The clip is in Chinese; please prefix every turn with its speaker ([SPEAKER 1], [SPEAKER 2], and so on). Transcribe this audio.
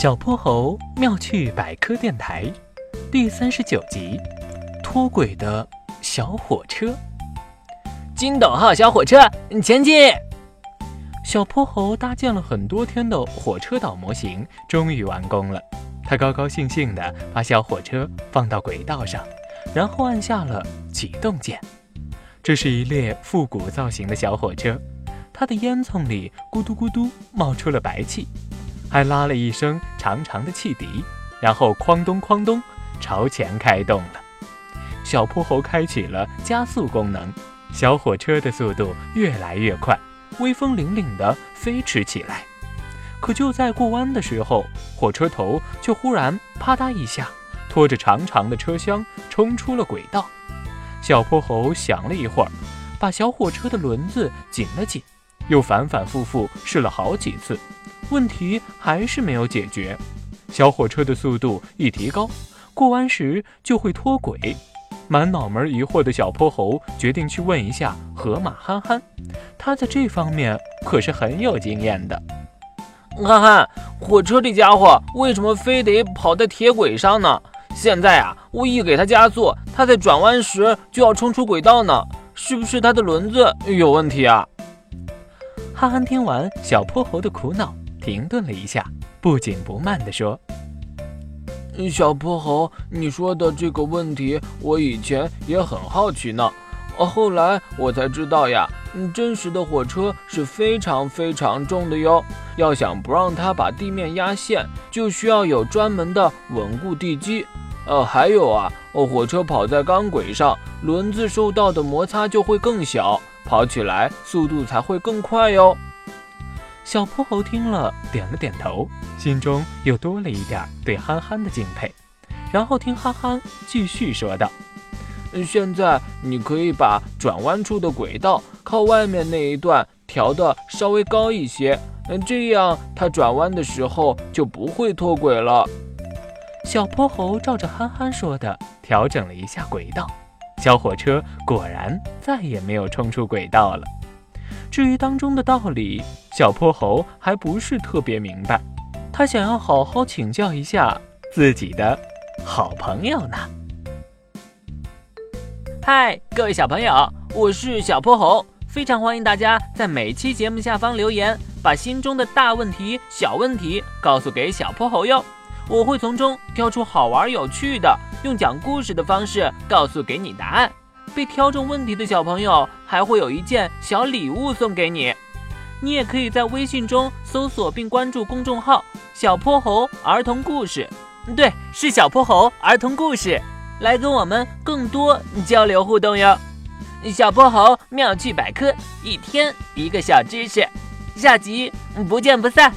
[SPEAKER 1] 小泼猴妙趣百科电台第三十九集：脱轨的小火车。
[SPEAKER 2] 金斗号小火车前进！
[SPEAKER 1] 小泼猴搭建了很多天的火车岛模型终于完工了。他高高兴兴地把小火车放到轨道上，然后按下了启动键。这是一列复古造型的小火车，它的烟囱里咕嘟咕嘟冒出了白气。还拉了一声长长的汽笛，然后哐咚哐咚朝前开动了。小泼猴开启了加速功能，小火车的速度越来越快，威风凛凛地飞驰起来。可就在过弯的时候，火车头却忽然啪嗒一下，拖着长长的车厢冲出了轨道。小泼猴想了一会儿，把小火车的轮子紧了紧，又反反复复试了好几次。问题还是没有解决，小火车的速度一提高，过弯时就会脱轨。满脑门疑惑的小泼猴决定去问一下河马憨憨，他在这方面可是很有经验的。
[SPEAKER 2] 憨憨，火车这家伙为什么非得跑在铁轨上呢？现在啊，我一给它加速，它在转弯时就要冲出轨道呢，是不是它的轮子有问题啊？
[SPEAKER 1] 憨憨听完小泼猴的苦恼。停顿了一下，不紧不慢地说：“
[SPEAKER 2] 小泼猴，你说的这个问题，我以前也很好奇呢。后来我才知道呀，真实的火车是非常非常重的哟。要想不让它把地面压陷，就需要有专门的稳固地基。呃，还有啊，火车跑在钢轨上，轮子受到的摩擦就会更小，跑起来速度才会更快哟。”
[SPEAKER 1] 小泼猴听了，点了点头，心中又多了一点对憨憨的敬佩。然后听憨憨继续说道：“
[SPEAKER 2] 现在你可以把转弯处的轨道靠外面那一段调的稍微高一些，这样它转弯的时候就不会脱轨了。”
[SPEAKER 1] 小泼猴照着憨憨说的调整了一下轨道，小火车果然再也没有冲出轨道了。至于当中的道理，小泼猴还不是特别明白，他想要好好请教一下自己的好朋友呢。
[SPEAKER 2] 嗨，各位小朋友，我是小泼猴，非常欢迎大家在每期节目下方留言，把心中的大问题、小问题告诉给小泼猴哟，我会从中挑出好玩有趣的，用讲故事的方式告诉给你答案。被挑中问题的小朋友还会有一件小礼物送给你。你也可以在微信中搜索并关注公众号“小泼猴儿童故事”，对，是小泼猴儿童故事，来跟我们更多交流互动哟。小泼猴妙趣百科，一天一个小知识，下集不见不散。